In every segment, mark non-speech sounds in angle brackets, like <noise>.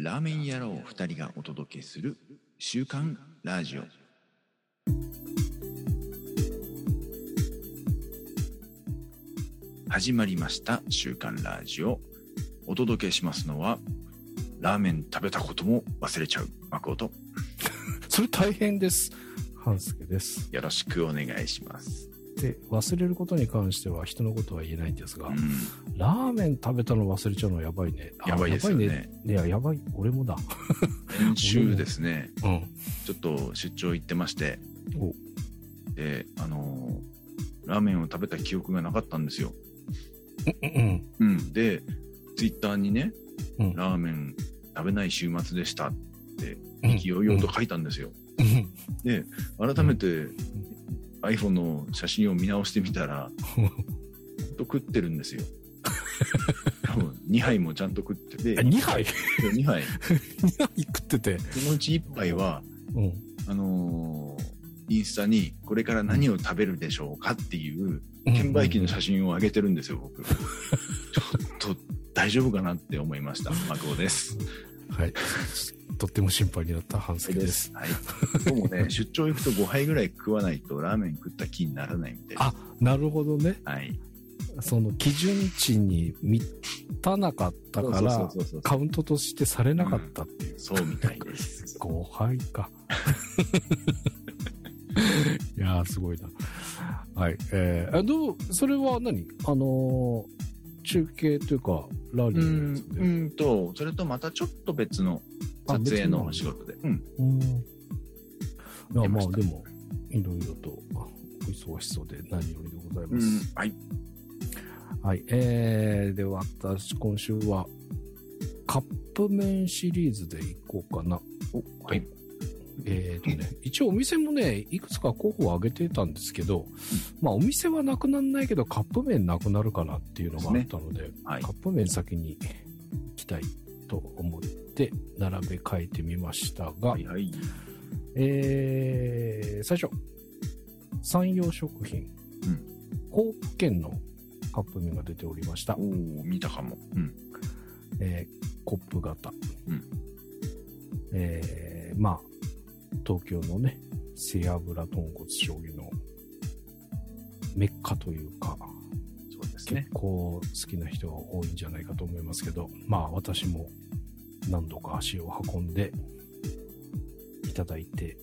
ラーメン野郎二人がお届けする週刊ラジオ始まりました週刊ラジオお届けしますのはラーメン食べたことも忘れちゃう誠 <laughs> それ大変です。半助です。よろしくお願いします、で、忘れることに関しては人のことは言えないんですが、うん、ラーメン食べたの忘れちゃうのはやばいね。あやばいですよねやばいね。いや、やばい。俺もだ。<laughs> 先週ですね <laughs> うん。ちょっと出張行ってましてお、であのーラーメンを食べた記憶がなかったんですようん。うん。で、ツイッターにね、うんラーメン食べない週末でしたって、うん。勢いよと書いたんですよ。うん。で、改めて iPhone の写真を見直してみたら、と食ってるんですよ。<laughs> 多分2杯もちゃんと食ってて、2杯？2杯。?2 杯食ってて。そのうち1杯は、うん。あのーインスタにこれから何を食べるでしょうかっていう券売機の写真を上げてるんですよ、僕。<laughs> ちょっと大丈夫かなって思いました。マクオです。はい。とっても心配になった半助です。はい。僕もね、<laughs> 出張行くと5杯ぐらい食わないとラーメン食った気にならないみたいな。あ、なるほどね。はい。その基準値に満たなかったからカウントとしてされなかったっていう。そうみたいです。5杯か。<laughs> いやー、すごいな。はい。えー、あどう、それは何？あのー中継というか、ラリうーのんやつ、で。うんと、それとまたちょっと別のあ撮影の仕事で。うん。うん。いまあでも、いろいろとお忙しそうで何よりでございうんます。。はい。はい。えー、で、私、今週は、カップ麺シリーズでいこうかな。お、はい。えーとね、一応お店もね、いくつか候補を挙げてたんですけど、まあお店はなくならないけどカップ麺なくなるかなっていうのがあったので、はいカ。ップ麺先に行きたいと思って並べ替えてみましたが、はいはい。えー、最初、山陽食品、ホープ県のカップ麺が出ておりました。おー、見たかも。うん。えーコップ型。うんえーまあ、東京のね、背脂豚骨醤油のメッカというか、そうですね結。構好きな人が多いんじゃないかと思いますけど、まあ私も何度か足を運んでいただいて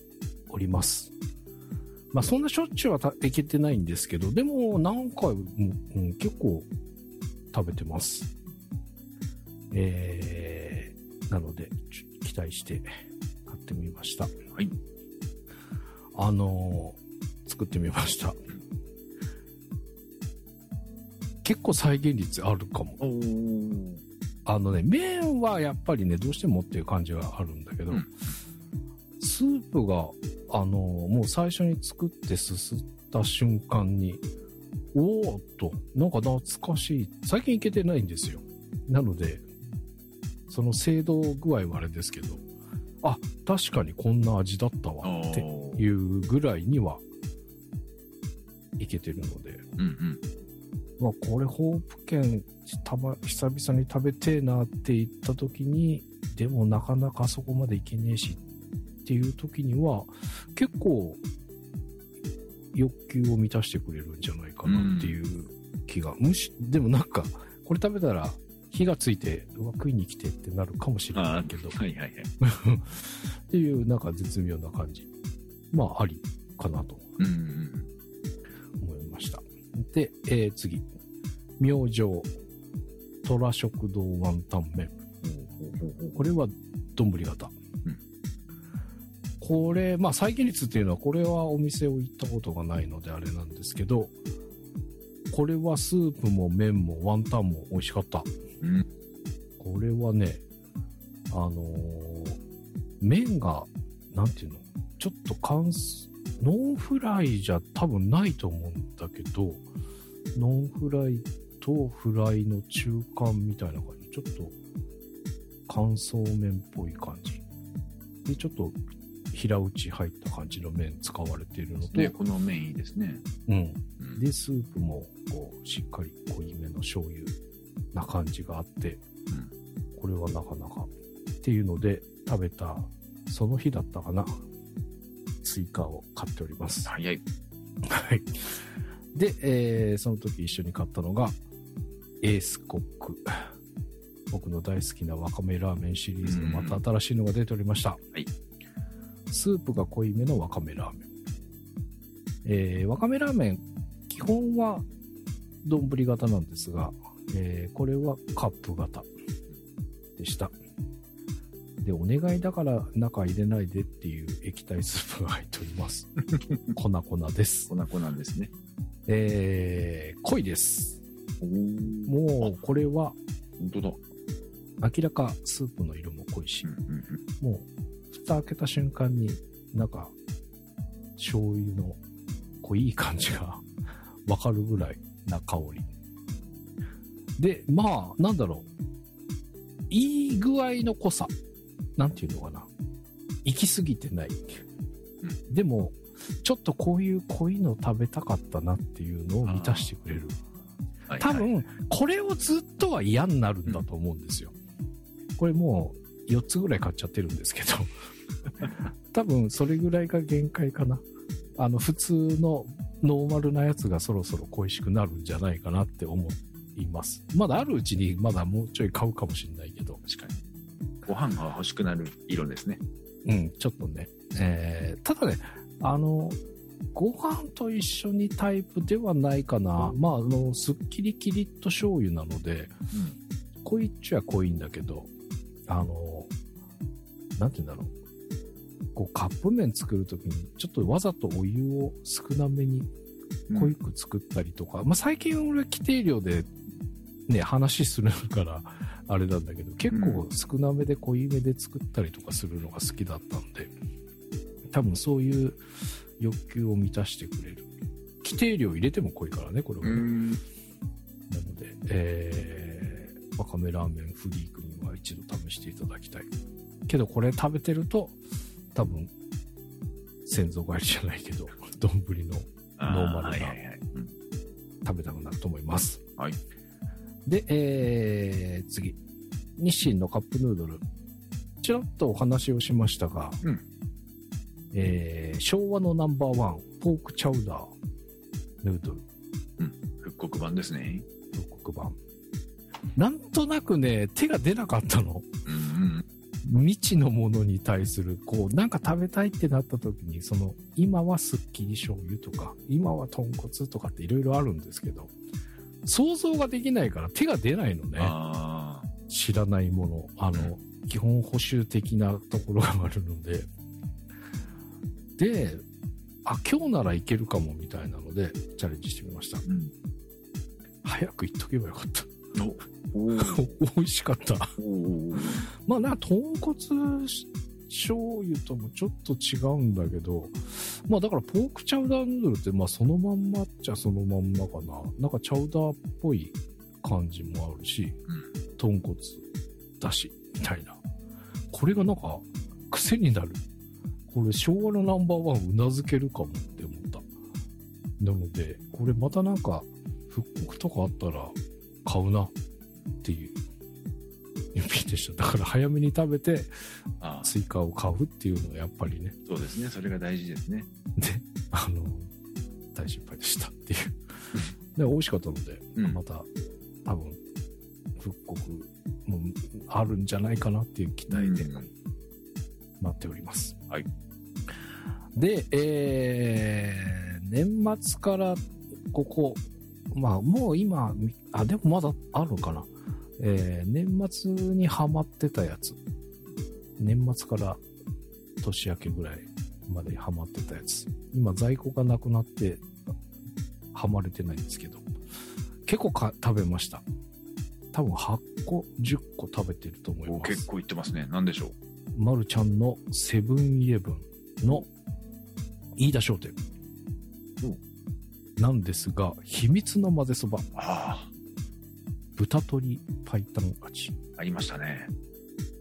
おります。まあそんなしょっちゅうはたいけてないんですけど、でも何回も、うん結構食べてます。えー、なので期待して買ってみました。はい。あのー作ってみました。結構再現率あるかも。あのね、麺はやっぱりね、どうしてもっていう感じがあるんだけど、うんスープが、あのーもう最初に作ってすすった瞬間に、おーっと、なんか懐かしい。最近いけてないんですよ。なので、その精度具合はあれですけど、あ、確かにこんな味だったわっていうぐらいには、いけてるので、うんうん。まあ、これ、ホープ券、たま、久々に食べてえなって言った時に、でもなかなかそこまでいけねえしっていう時には、結構、欲求を満たしてくれるんじゃないかなっていう気が。むし、でもなんか、これ食べたら、火がついて、うわ、食いに来てってなるかもしれないけど、はいはいはい。っていう、なんか絶妙な感じ。まあ、ありかなと思いました。で、えー次。明星、虎食堂ワンタン麺。うん。これは、丼型。うんこれ、まあ、再現率っていうのは、これはお店を行ったことがないのであれなんですけど、これはスープも麺もワンタンも美味しかった。うん。これはね、あのー麺が、なんていうの？ちょっと乾燥、ノンフライじゃ多分ないと思うんだけど、ノンフライとフライの中間みたいな感じ。ちょっと乾燥麺っぽい感じ。で、ちょっと平打ち入った感じの麺使われているのと、ね、この麺いいですね。うん。うんで、スープも、こう、しっかり濃いめの醤油な感じがあって、これはなかなかっていうので食べた、その日だったかな。スイカを買っております。早い。はい。で、えーその時一緒に買ったのが、エースコック。僕の大好きなわかめラーメンシリーズのまた新しいのが出ておりました。いスープが濃いめのわかめラーメン。えーわかめラーメン、基本は丼型なんですが、えーこれはカップ型でした。で、お願いだから中入れないでっていう液体スープが入っております。<laughs> 粉々です。粉子なんですね。えー、濃いです。もう、これは本当だ。明らかスープの色も濃いしうん、うんもう、蓋開けた瞬間になんか、醤油の濃い感じがわかるぐらいな香り。で、まあ、なんだろう。いい具合の濃さ。なんていうのかな。行き過ぎてない。でも、ちょっとこういう濃いの食べたかったなっていうのを満たしてくれる。はい多はい分、これをずっとは嫌になるんだと思うんですよ。これもう4つぐらい買っちゃってるんですけど、<laughs> 多分それぐらいが限界かな。あの、普通のノーマルなやつがそろそろ恋しくなるんじゃないかなって思います。まだあるうちにまだもうちょい買うかもしれないけど、確かに。ご飯が欲しくなる色ですね。うん、ちょっとね。えー、ただね、あの、ご飯と一緒にタイプではないかな。まあ、あの、すっきりキリッと醤油なので、濃いっちゃ濃いんだけど、あの、なんて言うんだろう。こう、カップ麺作るときに、ちょっとわざとお湯を少なめにうん。濃く作ったりとか、まあ最近俺規定量でね、話するから、あれなんだけど、結構少なめで濃いめで作ったりとかするのが好きだったんで、多分そういう欲求を満たしてくれる。規定量入れても濃いからね、これは。なので、えー、わかめラーメンフリークには一度試していただきたい。けどこれ食べてると、多分、先祖返りじゃないけど、<laughs> 丼のノーマルなはいはいはい。うん食べたくなると思います。はい。で、えー、次。日清のカップヌードル。ちらっとお話をしましたが、うんえー昭和のナンバーワン、ポークチャウダー、ヌードル、復刻版ですね。復刻版。なんとなくね、手が出なかったの。うん未知のものに対する、こう、なんか食べたいってなった時に、その、今はすっきり醤油とか、今は豚骨とかっていろいろあるんですけど、想像ができないから手が出ないのうん。ね。知らないもの。あの、基本補修的なところがあるので。で、あ、今日ならいけるかもみたいなので、チャレンジしてみました。うん。早く言っとけばよかった。美味しかった。まあなんか豚骨醤油ともちょっと違うんだけど、まあだからポークチャウダーヌードルってまあそのまんまっちゃそのまんまかな。なんかチャウダーっぽい感じもあるし、豚骨だし、みたいな。これがなんか癖になる。これ昭和のナンバーワンうなずけるかもって思った。なので、これまたなんか復刻とかあったら買うなっていう味でした。だから早めに食べてスイカを買うっていうのがやっぱりね、そうですね。それが大事ですね。で、あの、大失敗でしたっていう。<laughs> で、美味しかったので、うんまた多分復刻もあるんじゃないかなっていう期待でうん待っております。はい。で、えー、年末からここ、まあもう今、みあ、でもまだあるのかな。えー、年末にハマってたやつ。年末から年明けぐらいまでハマってたやつ。今在庫がなくなって、ハマれてないんですけど、結構か食べました。多分8個、10個食べてると思います。お結構いってますね。何でしょう？まるちゃんのセブンイレブンの飯田商店なんですが、秘密の混ぜそば、あ豚鶏白湯味、あ、ありましたね。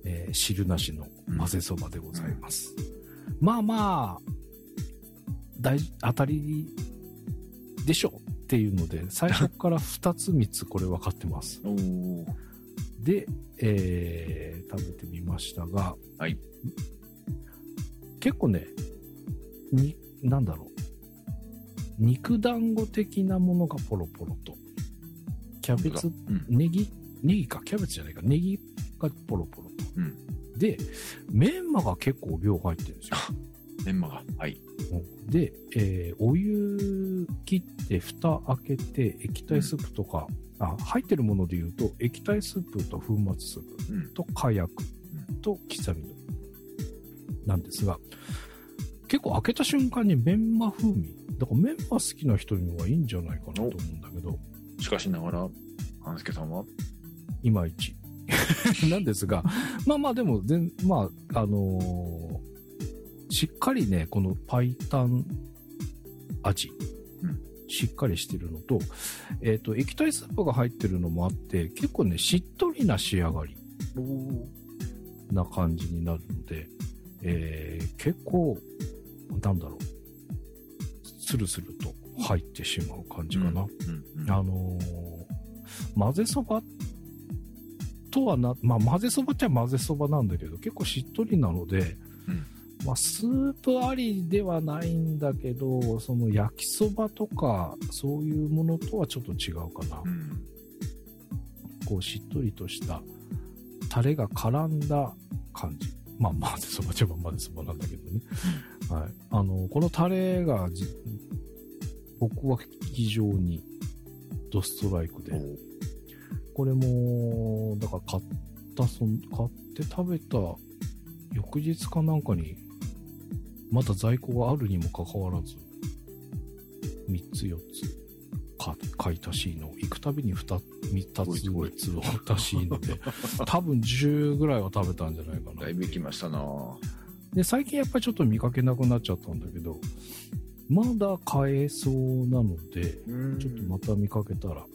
えー汁なしの混ぜそばでございます。まあまあ、大当たりでしょうっていうので、最初から2つ3つこれ分かってます。<laughs> で、えー食べてみましたが、はい結構ね、に、なんだろう。肉団子的なものがポロポロと。キャベツ、うん。ネギ、ネギか、キャベツじゃないか、ネギがポロポロと。うん。で、メンマが結構量入ってるんですよ。メンマが。はい。うんで、えーお湯切って蓋開けて液体スープとか、あ入ってるもので言うと液体スープと粉末スープうん。と火薬と刻みのりなんですが結構開けた瞬間にメンマ風味だからメンマ好きな人にはいいんじゃないかなと思うんだけどしかしながら、半助さんは？いまいち。<laughs> なんですがまあまあでも全まああのーしっかりねこのパイタン味、うん。しっかりしてるのと,、えー、と液体スープが入ってるのもあって結構ねしっとりな仕上がりな感じになるので、えー結構なんだろう。スルスルと入ってしまう感じかな、うん。うん。あのー混ぜそばとはな、まあ、混ぜそばっちゃ混ぜそばなんだけど、結構しっとりなので、うんまあ、スープありではないんだけど、その焼きそばとか、そういうものとはちょっと違うかな。うん。こう、しっとりとした、タレが絡んだ感じ。まあ、混ぜそばっちゃ混ぜそばなんだけどね。はい。あの、このタレがじ、僕は非常にドストライクで、これも、だから買った、そん買って食べた翌日かなんかに、まだ在庫があるにもかかわらず、3つ4つか買い足しの、行くたびに 2, 2つすごい。3つを足しので、<laughs> 多分10ぐらいは食べたんじゃないかな。だい。ぶ行きましたな。で、最近やっぱりちょっと見かけなくなっちゃったんだけど、まだ買えそうなので、うん。ちょっとまた見かけたら。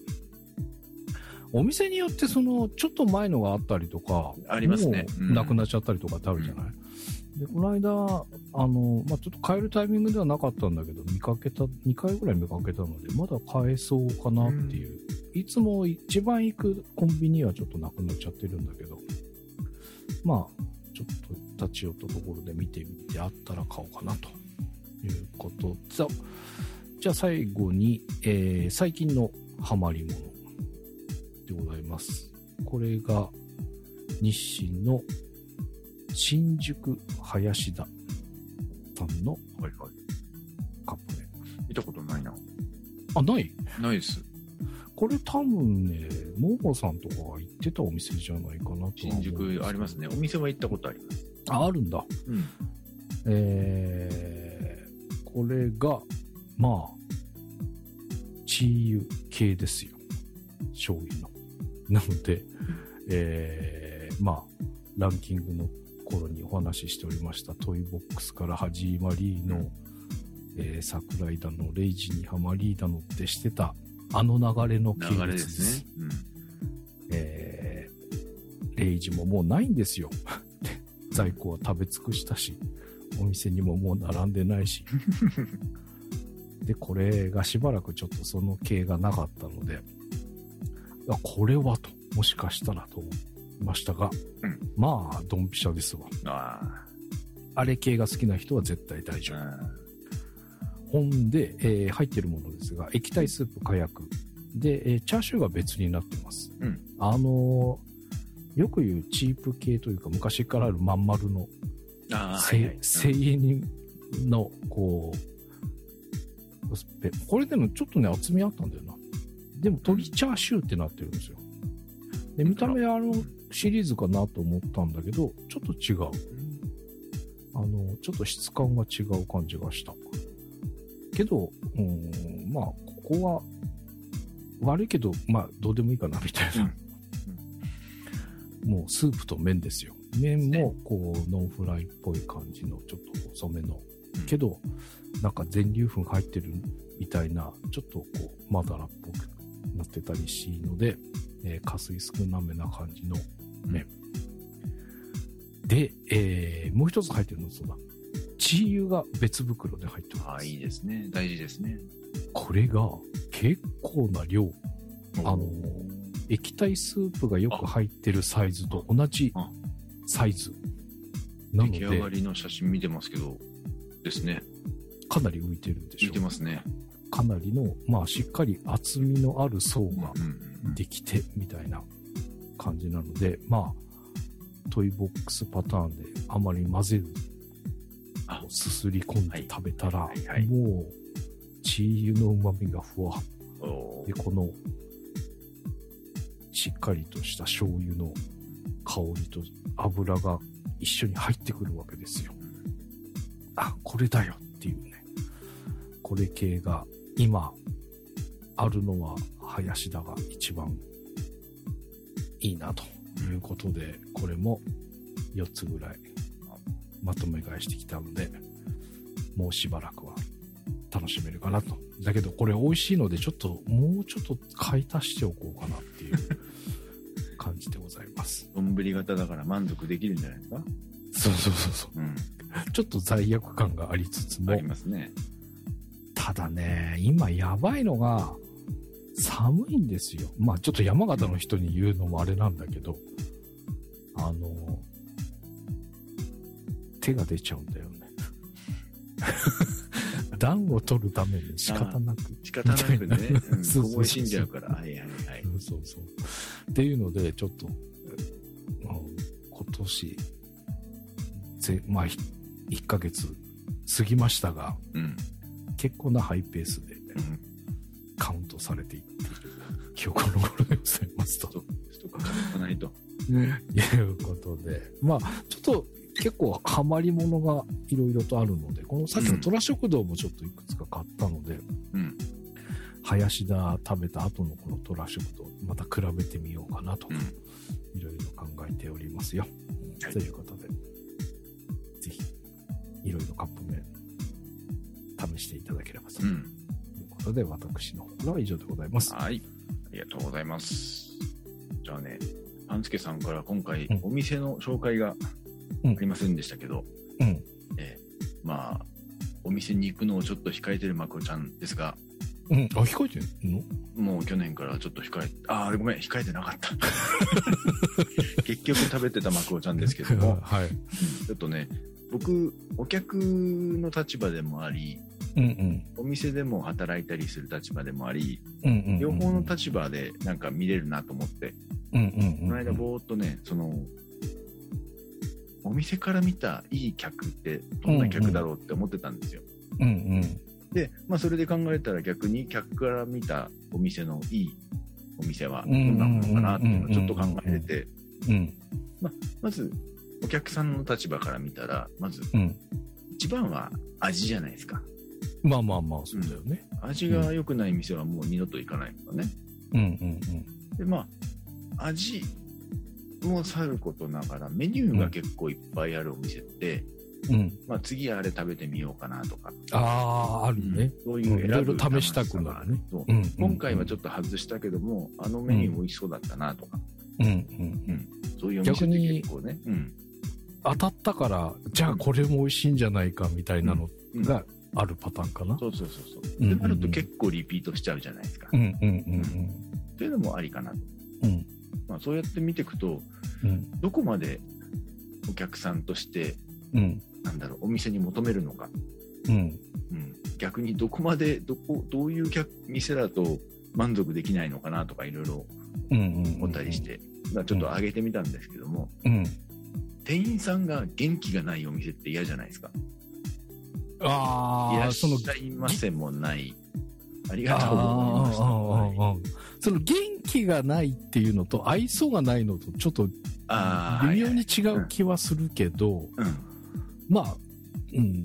お店によってその、ちょっと前のがあったりとか、ありますね。もうなくなっちゃったりとかってあるじゃない、で、この間、あの、まあ、ちょっと買えるタイミングではなかったんだけど、見かけた、2回ぐらい見かけたので、まだ買えそうかなっていう。いつも一番行くコンビニはちょっとなくなっちゃってるんだけど、まあ、ちょっと立ち寄ったところで見てみて、あったら買おうかなということと、じゃあ最後に、えー最近のハマりものでございます。これが日清の新宿林田さんの。カップ麺。見たことないな。あ、ない？ないです。これ多分ね、モモさんとかが行ってたお店じゃないかなと新宿ありますね。お店は行ったことあります。あ、あるんだ。うん。えー、これが、まあ、チーユ系ですよ。醤油の。なので、えー、まあ、ランキングの頃にお話ししておりましたトイボックスから始まりの、えー、桜井だの、レイジにハマりだのってしてた、あの流れの系列で。流れですすね。うん。えー、レイジももうないんですよ。<laughs> 在庫は食べ尽くしたし、お店にももう並んでないし。<laughs> で、これがしばらくちょっとその系がなかったので、あこれはと、もしかしたらと思いましたが、うんまあ、ドンピシャですわ。ああれ系が好きな人は絶対大丈夫。あ。ほんで、えー入ってるものですが、液体スープ火薬。で、えーチャーシューが別になってます。うんあのーよく言うチープ系というか、昔からあるまん丸の、ああ、はせいはい。精鋭の、こう、スペこれでもちょっとね、厚みあったんだよな。でも、鶏チャーシューってなってるんですよ。で、見た目あのシリーズかなと思ったんだけど、ちょっと違う。あの、ちょっと質感が違う感じがした。けど、うん、まあ、ここは、悪いけど、まあ、どうでもいいかな、みたいな。もう、スープと麺ですよ。麺も、こう、ノンフライっぽい感じの、ちょっと細めの。うんけど、なんか全粒粉入ってるみたいな、ちょっとこう、まだらっぽくなってたりしので、えー、加水少なめな感じの麺。で、えーもう一つ入ってるの、そうだ。チー油が別袋で入っておりああ、ます。いいですね。大事ですね。これが結構な量。あの液体スープがよく入ってるサイズと同じあサイズ。なの出来上がで、りの写真見てますけど、ですね。かなり浮いてるんでしょ見てますね。かなりの、まあ、しっかり厚みのある層ができてみたいな感じなので、まあ、トイボックスパターンであまり混ぜず、あ。すすり込んで食べたら、はいはいはい。もう、チー油の旨味がふわ。おで、この、しっかりとした醤油の香りと油が一緒に入ってくるわけですよ。あ、これだよっていうね。これ系が今あるのは林田が一番いいなということで、これも4つぐらいまとめ買いしてきたので、もうしばらくは楽しめるかなと。だけどこれ美味しいのでちょっともうちょっと買い足しておこうかなっていう感じでございます。丼型だから満足できるんじゃないですか？そうそうそうそう。うん。ちょっと罪悪感がありつつもあり、ますね。ただね、今やばいのが、寒いんですよ。まあちょっと山形の人に言うのもあれなんだけど、あの、手が出ちゃうんだよね。<laughs> 暖を取るために仕方なく。仕方なくね、うん、そうそうそう凍え死んじゃうから。はいはいはい。そうそう。っていうので、ちょっと、うん今年、ぜまあ、ひ1ヶ月過ぎましたが、うん。結構なハイペースでうん。カウントされていっている記憶の頃でございますと。ストストック買わないと。いうことで、まあ、ちょっと結構ハマりものがいろいろとあるので、このさっきの虎食堂もちょっといくつか買ったので、うん。林田食べた後のこの虎食堂、また比べてみようかなとう、ん。いろいろ考えておりますよ。はいということで、ぜひ、いろいろカップ麺、試していただければといううん。ことで、私の方は以上でございます。はい。ありがとうございます。じゃあね、パンツケさんから今回うん、お店の紹介があうんりませんでしたけど、うん。えーまあ、お店に行くのをちょっと控えてるまこちゃんですが、うん。あ、控えてんの？もう去年からちょっと控え、ああ、ごめん、控えてなかった。<laughs> 結局食べてたまこちゃんですけども、<laughs> はい。うんちょっとね、僕、お客の立場でもあり、うんうん。お店でも働いたりする立場でもあり、うんうんうん。両方の立場でなんか見れるなと思って、うんうんうん。この間ぼーっとね、その、お店から見たいい客ってどんな客だろうって思ってたんですよ。うんうん。で、まあそれで考えたら逆に客から見たお店のいいお店はどんなものかなっていうのをちょっと考えれて、うん。まずお客さんの立場から見たら、まずうん。一番は味じゃないですか。まあまあまあ、そうだよね。味が良くない店はもう二度と行かないとかね。うんうんで、まあ、味もさることながら、メニューが結構いっぱいあるお店って、うん。うん。まあ次あれ食べてみようかなとか、ああ、あるね。そういう選ぶうんいろいろ試したくなるねそううん。今回はちょっと外したけども、あのメニュー美味しそうだったなとか、うんうんうん。そういうお店って結構ね、うん。当たったから、じゃあこれも美味しいんじゃないかみたいなのうんがあるパターンかな。そうそうそうそう。うんうんうんでなると結構リピートしちゃうじゃないですか。うんうんうんというのもありかなと。うん。うん。まあそうやって見ていくと、うん。どこまでお客さんとして、うん。なんだろう、お店に求めるのか、うん。うん、逆にどこまで、どこ、どういう客店だと満足できないのかなとかいろいろうんうん。思ったりし。て、まあちょっと上げてみたんですけども、うん。店員さんが元気がないお店って嫌じゃないですか。いああ、らっしその、ゃいませもない。ありがとうございました。はいその元気がないっていうのと愛想がないのとちょっと微妙に違う気はするけど、うん。まあ、うん。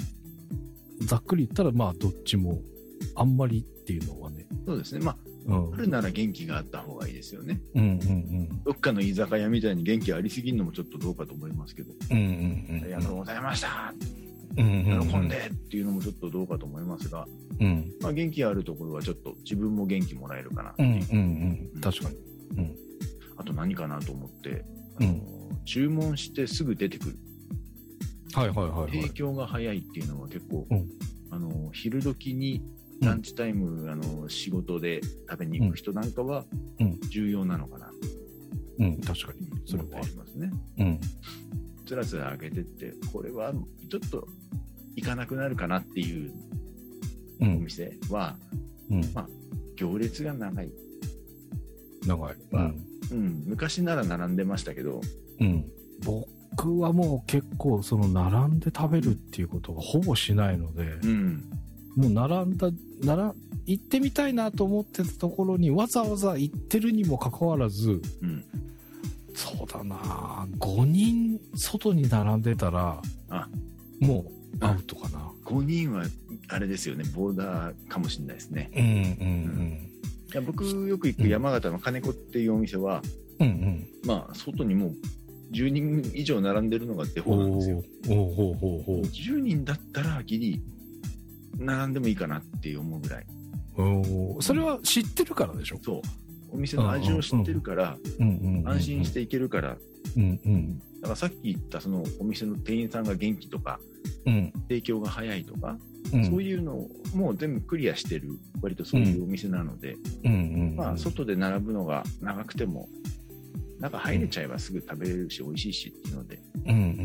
ざっくり言ったらまあどっちもあんまりっていうのはね。そうですね。まうん。あ、あるなら元気があった方がいいですよね。うんうんどっかの居酒屋みたいに元気ありすぎるのもちょっとどうかと思いますけど、うん。うんうんうん。ありがとうございました。うんうんうん。喜んでっていうのもちょっとどうかと思いますが、うん。まあ、元気あるところはちょっと自分も元気もらえるかなってうんいう。うんうん。確かに。うん。あと何かなと思って、うんあの注文してすぐ出てくる。はいはいはいはい提。供が早いっていうのは結構、うんあの昼時にランチタイム、あの仕事で食べに行く人なんかはうん重要なのかな。うん、確かに。それはあ。りますね。うん。つらつら上げてって、これはちょっと行かなくなるかなっていうおうん。店は、うん。行列が長い。長い。まあうん、昔なら並んでましたけど、うん。うん。僕はもう結構、その、並んで食べるっていうことがほぼしないので、うん、もう並んだ、なら、行ってみたいなと思ってたところにわざわざ行ってるにもかかわらず、うん。そうだな5人外に並んでたら、あもうアウトかな。5人は、あれですよね、ボーダーかもしれないですね。うんうんいや僕よく行く山形の金子っていうお店は、うん。うんうん。まあ、外にもう10人以上並んでるのがデフォなんですよ。ほうほうほう10人だったらギリ並んでもいいかなって思うぐらいおーそれは知ってるからでしょ？そうお店の味を知ってるから。安心していけるからうんうん。だからさっき言ったそのお店の店員さんが元気とかうん。提供が早いとか、うん。そういうのをもう全部クリアしてる割とそういうお店なので。まあ外で並ぶのが長くても中入れちゃえばすぐ食べれるし美味しいしっていうのでうん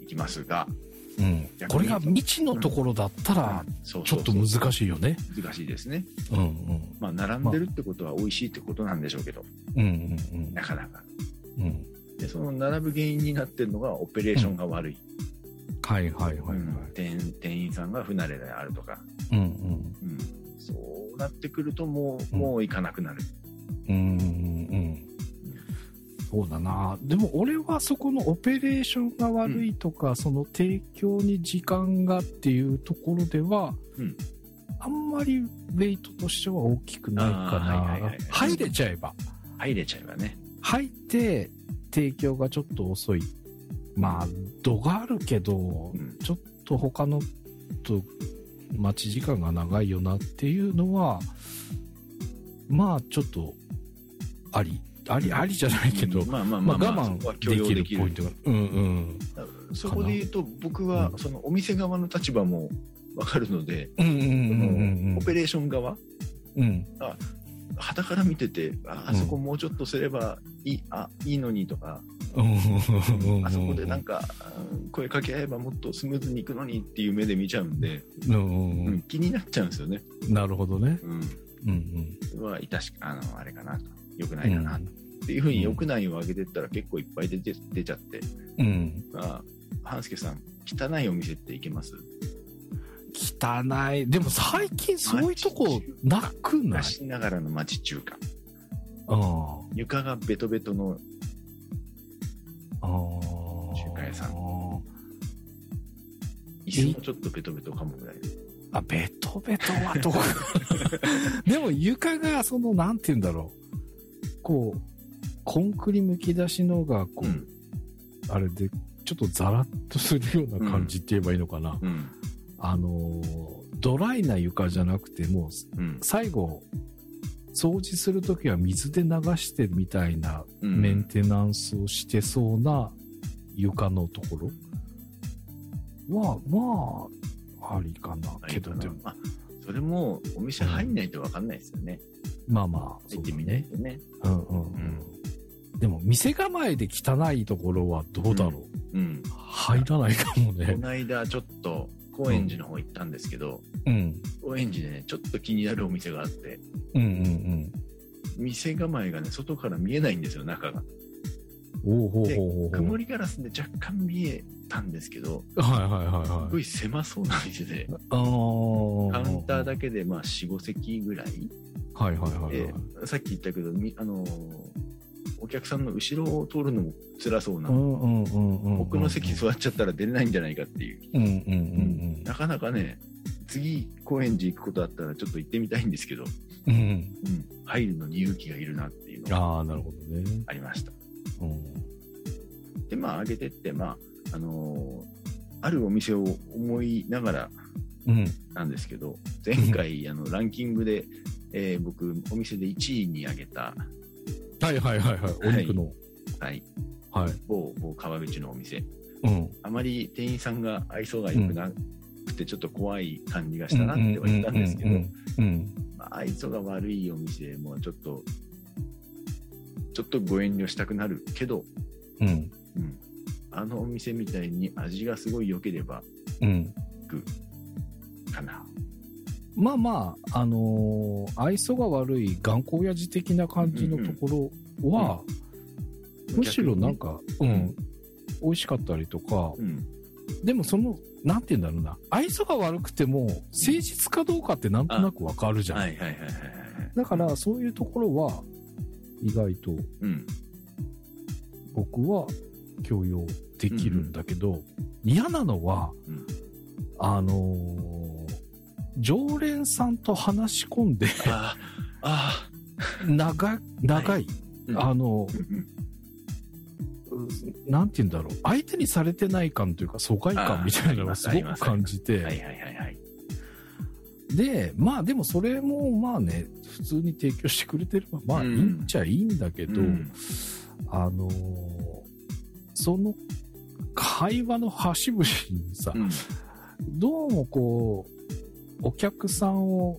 行きますが、うん。うん。これが未知のところだったら、ちょっと難しいよね。難しいですねうんうん。まあ並んでるってことは美味しいってことなんでしょうけどうんうんうんなかなかうん。でその並ぶ原因になってるのがオペレーションが悪い、はいはいはいはい。うん店店員さんが不慣れであるとか、うんうん。うん、そうなってくるともう,、うんもう行かなくなる、うんうんうん。そうだな。でも俺はそこのオペレーションが悪いとか、その提供に時間がっていうところでは、うんあんまりウェイトとしては大きくないかあーはいはいはいな。入れちゃえば。入れちゃえばね入って提供がちょっと遅い。まあ、度があるけど、うんちょっと他のと待ち時間が長いよなっていうのは、まあちょっと、あり。あり、ありじゃないけど、まあまあまあ我慢できるポイントが。うんうん。そこで言うと僕はうんそのお店側の立場も分かるので、オペレーション側うん。旗から見ててああそこもうちょっとすればいい,、あいいのにとかうん。あそこでなんかうん声かけ合えばもっとスムーズにいくのにっていう目で見ちゃうんで、うん気になっちゃうんですよね。うん。なるほどね。うんうんうん。は致しあのあれかなと良くないかな。っていうふうに良くないを上げてったら結構いっぱい出て出ちゃって、うん。まあ、半助さん汚いお店って行けます？汚い。でも最近そういうとこなくない？昔ながらの町中華。あ床がベトベトのあ。中華屋さん。椅子もちょっとベトベトかもぐらい。あ、ベトベトはどう <laughs> でも床が、その、なんて言うんだろう。こう、コンクリむき出しのが、こう、うん。あれで、ちょっとザラッとするような感じって言えばいいのかな。うん。あのー、ドライな床じゃなくて、もう、うん。最後、掃除するときは水で流してるみたいなうん。メンテナンスをしてそうな床のところは、まあ、ありかな。けどでも、あそれもお店入んないと分かんないですよね、まあまあ、入ってみないとねうんうんうん。でも、店構えで汚いところはどうだろう、うん入らないかもこね。の間ちょっと高円寺の方行ったんですけど、うん。高円寺でねちょっと気になるお店があってうんうん店構えがね外から見えないんですよ中が曇りガラスで若干見えたんですけどはいはいはいすはい。ごい狭そうな店でカウンターだけでまあ45席ぐらいはいはいはいではい。さっき言ったけどみあのーお客さんの後ろを通るのも辛そうな。奥の席座っちゃったら出れないんじゃないかっていう、うんうんうんなかなかね次高円寺行くことあったらちょっと行ってみたいんですけど、うん。うん。うん、入るのに勇気がいるなっていうのがああ、なるほどね。ありましたうん。でまあ上げてってまああのーあるお店を思いながらうん。なんですけど前回あのランキングで、えー僕お店で1位に挙げた、はいはいはいはい。お肉の。はい、はい。某某川口のお店うん。あまり店員さんが愛想が良くなくてちょっと怖い感じがしたなっては言ったんですけど、愛想が悪いお店もちょっとちょっとご遠慮したくなるけど、うん。うん、あのお店みたいに味がすごい良ければうん。行くかな。まあまあ、あのー愛想が悪い頑固親父的な感じのところは、むしろなんか、うん、ん美味しかったりとか、うん、でもその、なんて言うんだろうな、愛想が悪くても、誠実かどうかってなんとなくわかるじゃん。はいはいはいはいはい。だから、そういうところは、意外とうん、僕は許容できるんだけど、嫌なのは、うん。あのー常連さんと話し込んで、ああ、長い、長い、うん。あの、うんうん。なんて言うんだろう、相手にされてない感というか、疎外感みたいなのをすごく感じて、はいはいはいはい。で、まあでもそれもまあね、普通に提供してくれてれば、まあいいんちゃいいんだけど、うん。あのーその会話の端々にさ、うん。どうもこう、お客さんを、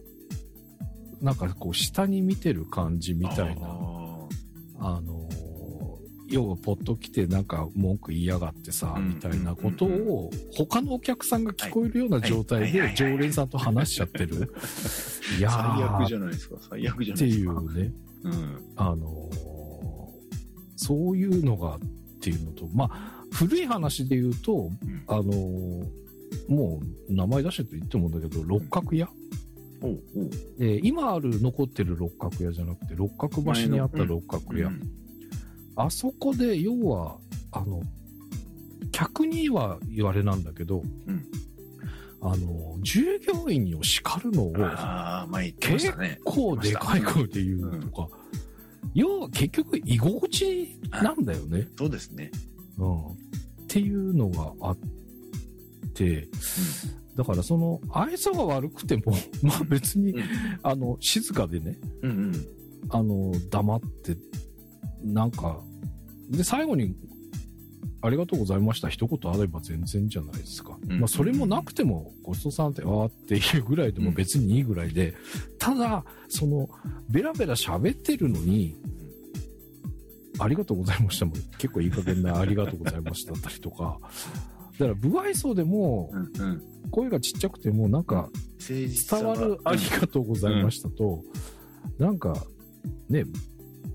なんかこう、下に見てる感じみたいな、ああのー要はポッと来てなんか文句言いやがってさ、うんみたいなことを、他のお客さんが聞こえるような状態で常連さんと話しちゃってる。<laughs> いや最ー悪じゃないですか。最悪じゃっていないですか。うね、うん。あのーそういうのがっていうのと、まあ、古い話で言うと、うんあのーもう名前出してと言ってもいいんだけど、六角屋、おうおうえー今ある残ってる六角屋じゃなくて、六角橋にあった六角屋。うんあそこで、要は、あの、客には言われなんだけど、うんあの、従業員を叱るのを、ああ、前言ってましたね。こうでかい声で言うのとか、要は結局居心地なんだよね。そうですね。うん。っていうのがあって、だからその、愛想が悪くても、<laughs> まあ別に、うんあの、静かでね、うんうん。あの、黙って、なんか、で、最後に、ありがとうございました一言あれば全然じゃないですか。うんまあ、それもなくても、ごちそうさんって、あーっていうぐらいでも別にいいぐらいで、ただ、その、ベラベラ喋ってるのに、ありがとうございましたも結構いい加減なありがとうございましただったりとか、だから、不愛想でも。声がちっちゃくても、なんか、伝わるありがとうございましたと、なんか、ね、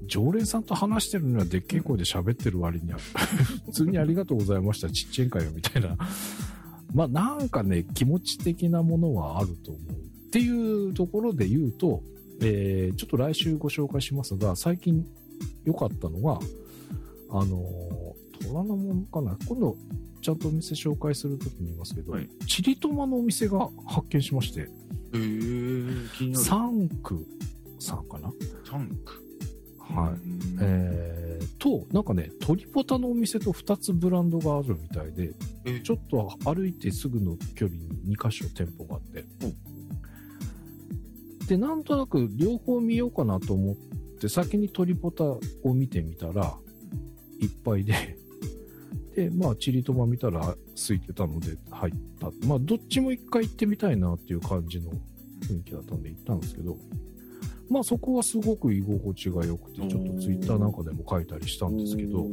常連さんと話してるのはでっけえ声で喋ってる割には、<laughs> 普通にありがとうございました、ちっちゃいんかよ、みたいな。<laughs> まあなんかね、気持ち的なものはあると思う。っていうところで言うと、えーちょっと来週ご紹介しますが、最近良かったのが、あのー、虎ノ門かな今度、ちゃんとお店紹介するときに言いますけど、はいチリトマのお店が発見しまして、へえ、気になる。サンクさんかな？タンク。はい。うんえー、と、なんかね、トリポタのお店と2つブランドがあるみたいで、えちょっと歩いてすぐの距離に2箇所店舗があって。で、なんとなく両方見ようかなと思って、先にトリポタを見てみたら、いっぱいで、で、まあ、チリトマ見たら空いてたので入った。まあ、どっちも一回行ってみたいなっていう感じの雰囲気だったんで行ったんですけど、まあそこはすごく居心地が良くて、ちょっとツイッターなんかでも書いたりしたんですけど、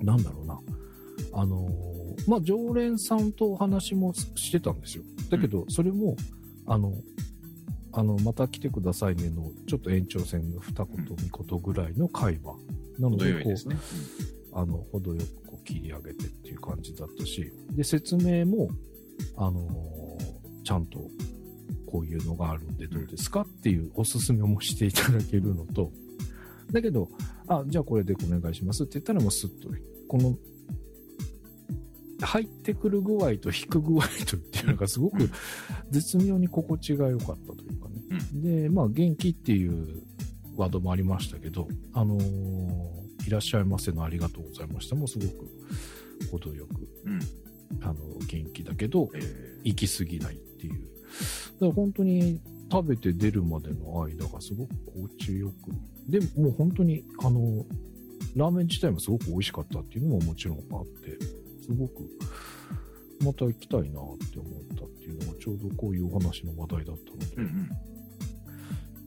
なんだろうな。あのーまあ常連さんとお話もしてたんですよ。だけど、それも、あの、あの、また来てくださいねの、ちょっと延長線の二言、三言ぐらいの会話。なの程で、こう。あの、程よくこう切り上げてっていう感じだったし、で、説明も、あのーちゃんと、こういうのがあるんでどうですかっていうおすすめもしていただけるのと、だけど、あ、じゃあこれでお願いしますって言ったらもうスッと、この、入ってくる具合と引く具合とっていうのがすごく <laughs> 絶妙に心地が良かったというかね。で、まあ元気っていうワードもありましたけど、あのーいらっしゃいませのありがとうございましたもすごく程よく、うん。あの、元気だけど、え行き過ぎないっていう。だから本当に食べて出るまでの間がすごく心地よく。で、もう本当に、あの、ラーメン自体もすごく美味しかったっていうのももちろんあって、すごく、また行きたいなって思ったっていうのがちょうどこういうお話の話題だったので、ーうんうん。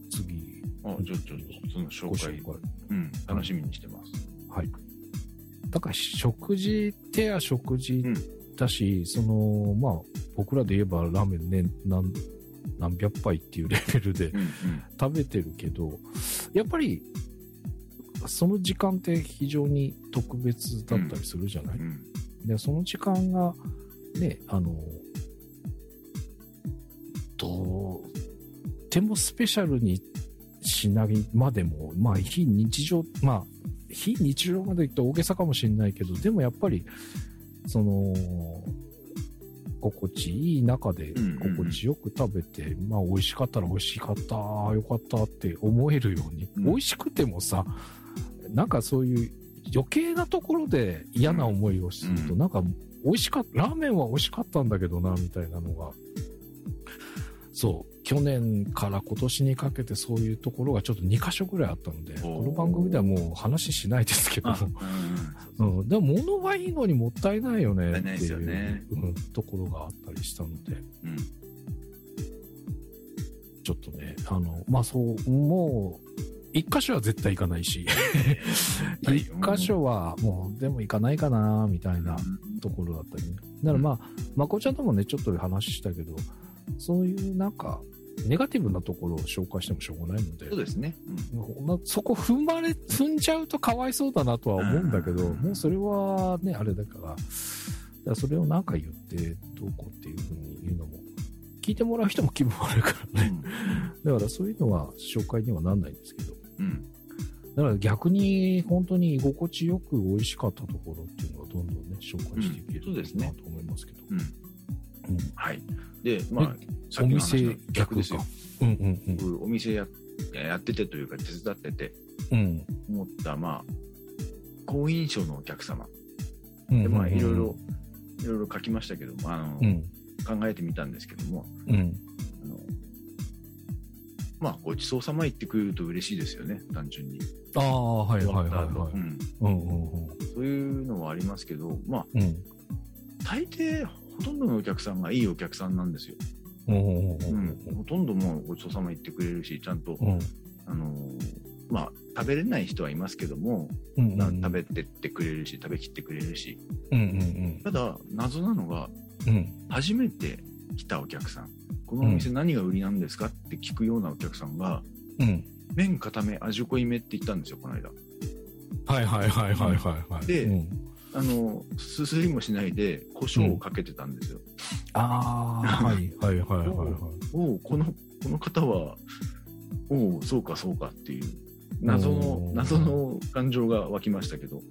次あ、ちょ、ちょ、その紹介、ご紹介。うん、楽しみにしてます。はい。だから食事手や食事うんだし、その、まあ、僕らで言えばラーメンね、何、何百杯っていうレベルで。食べてるけど、やっぱり、その時間って非常に特別だったりするじゃない、うん。で、その時間が、ね、あの、とてもスペシャルにしないまでも、まあ、非日常、まあ、非日常まで言って大げさかもしれないけど、でもやっぱり、その、心地いい中でうんうんうん。心地よく食べて、まあ美味しかったら美味しかった、よかったって思えるように、うん。美味しくてもさ、なんかそういう余計なところで嫌な思いをすると、うん。なんか美味しかった、ラーメンは美味しかったんだけどな、みたいなのが、そう、去年から今年にかけてそういうところがちょっと2箇所ぐらいあったので、この番組ではもう話しないですけど。あ、うんうん、でも物はいいのにもったいないよねっていう、よね。うん、ところがあったりしたので、うん。ちょっとね、あの、まあそう、もう、一箇所は絶対行かないし、<laughs> はい。一箇所はもう、でも行かないかな、みたいなところだったりね。だからまあ、まこちゃんともね、ちょっと話したけど、そういうなんか、ネガティブなところを紹介してもしょうがないのでそう、ですね。うんそこ踏まれ、踏んじゃうとかわいそうだなとは思うんだけど、うんもうそれはね、あれだから、だからそれをなんか言ってどうこうっていうふうに言うのも、聞いてもらう人も気分悪いからね。だからそういうのは紹介にはなんないんですけど、うん。だから逆に本当に居心地よく美味しかったところっていうのはどんどんね、紹介していけるなと思いますけど。うん。うんはい。で、まあ、さおっきの話の店逆ですか？うんうんうん。僕、お店ややっててというか、手伝っててうん。思った、まあ、好印象のお客様。うんで、まあ、いろいろ、いろいろ書きましたけども、あの、うん。考えてみたんですけども、うん。あの、まあ、ごちそうさま言ってくれると嬉しいですよね、単純に。ああ、はいはいはいはい。うん。うんうんうん。そういうのはありますけど、まあ、うん。大抵、ほとんどのお客さんがいいお客さんなんですよ。うんうんううんん。ほとんどもうごちそうさま言ってくれるし、ちゃんと、うん。あのーまあ、食べれない人はいますけども、うんな食べてってくれるし、食べきってくれるし。うんうんただ、謎なのが、うん。うん。初めて来たお客さん。このお店何が売りなんですかって聞くようなお客さんが、うん。麺固め、味濃いめって言ったんですよ、この間。はいはいはいはいはいはい。でうんあの、すすりもしないで、胡椒をかけてたんですよ。ああ、はいはいはいはいはい。おおこの、この方は、おおそうかそうかっていう、謎の謎の感情が湧きましたけど、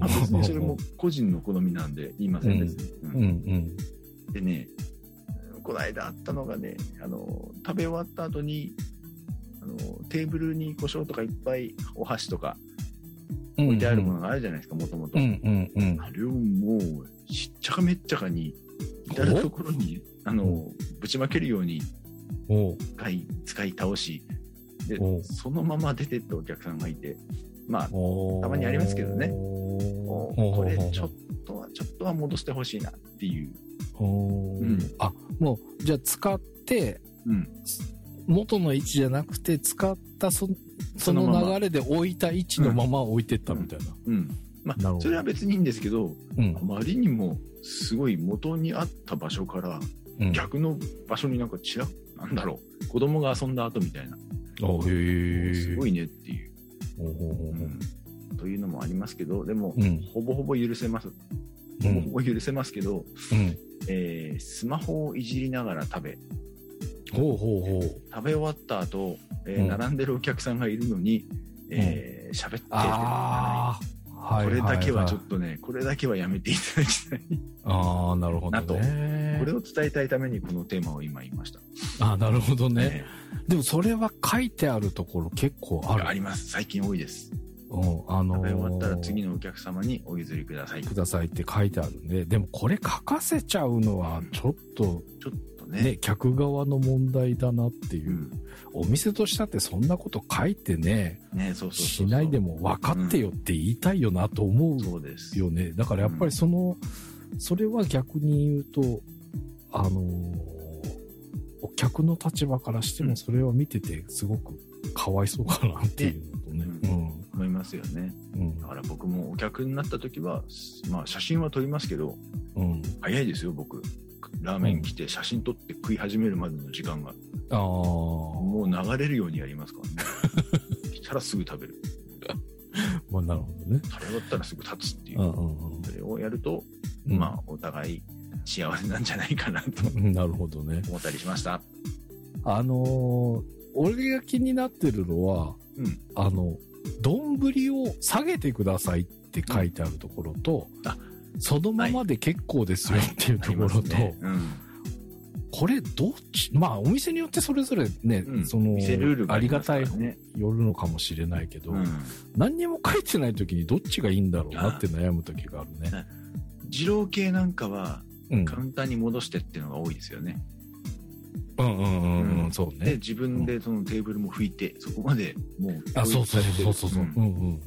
あ別にそれも個人の好みなんで言いませんですね。ううんんでね、この間あったのがね、あの、食べ終わった後に、あの、テーブルに胡椒とかいっぱいお箸とかうん。置いてあるものがあるじゃないですか、もともと。あれをもう、しっちゃかめっちゃかに、至るところに、あの、ぶちまけるように使い、使い倒し、でそのまま出てったお客さんがいて、まあ、たまにありますけどね。これちょっとは、ちょっとは戻してほしいなっていう。うん。あ、もう、じゃあ使って、うん。元の位置じゃなくて、使ったそそその流れで置いた位置のまま置いてったみたいな。うん。まそれは別にいいんですけど、うんあ。まりにも、すごい元にあった場所から、うん。逆の場所になんかちら、なんだろう、子供が遊んだ後みたいな、おへえ。すごいねっていう、おうんというのもありますけど、でも、うんほぼほぼ許せます。うほぼんほぼ許せますけど、うん。えースマホをいじりながら食べ、ほうほうほう。食べ終わった後、えーうん並んでるお客さんがいるのに、えー喋ってるあこれだけはちょっっとね、これだけはやめていただきたい。と。ああ、なるほどなとね。これを伝えたいためにこのテーマを今言いました。ああ、なるほどね。えでもそれは書いてあるところ結構ある。ーあります。最近多いです。うん、あのー食べ終わったら次のお客様にお譲りください。ちくださいって書いてあるんで、でもこれ書かせちゃうのはちょっとょっとね。ね、客側の問題だなっていうう。ん。お店としたってそんなこと書いてね、ねそうそう。しないでも分かってよって言いたいよなと思う。よね。だからやっぱりその、それは逆に言うと、あのーお客の立場からしてもそれを見ててすごくかわいそうかなっていうのとね。思いますよね。うん。だから僕もお客になった時は、まあ写真は撮りますけど、うん。早いですよ、僕。ラーメン来て写真撮って食い始めるまでの時間が、ああ。もう流れるようにやりますからね。<laughs> 来たらすぐ食べる。<laughs> まあ、なるほどね。食べ終わったらすぐ立つっていうう。んうんうんそれをやると、うん。まあ、お互い幸せなんじゃないかなとあ、<laughs> なるほどね。思ったりしました。あのー俺が気になってるのは、うんあの、丼を下げてくださいって書いてあるところと、あそのままで結構ですよっていうところと、ありますねうんこれどっち、まあお店によってそれぞれね、うんその、店ルールがありがありますかたいらね。よるのかもしれないけど、うん何にも書いてない時にどっちがいいんだろうなって悩む時があるね。二郎系なんかはうん。カウンターに戻してっていうのが多いですよね。うんうんうんそうね。で自分でそのテーブルも拭いて、そこまでもうあ、そうそうそうそうそう。んうんうん。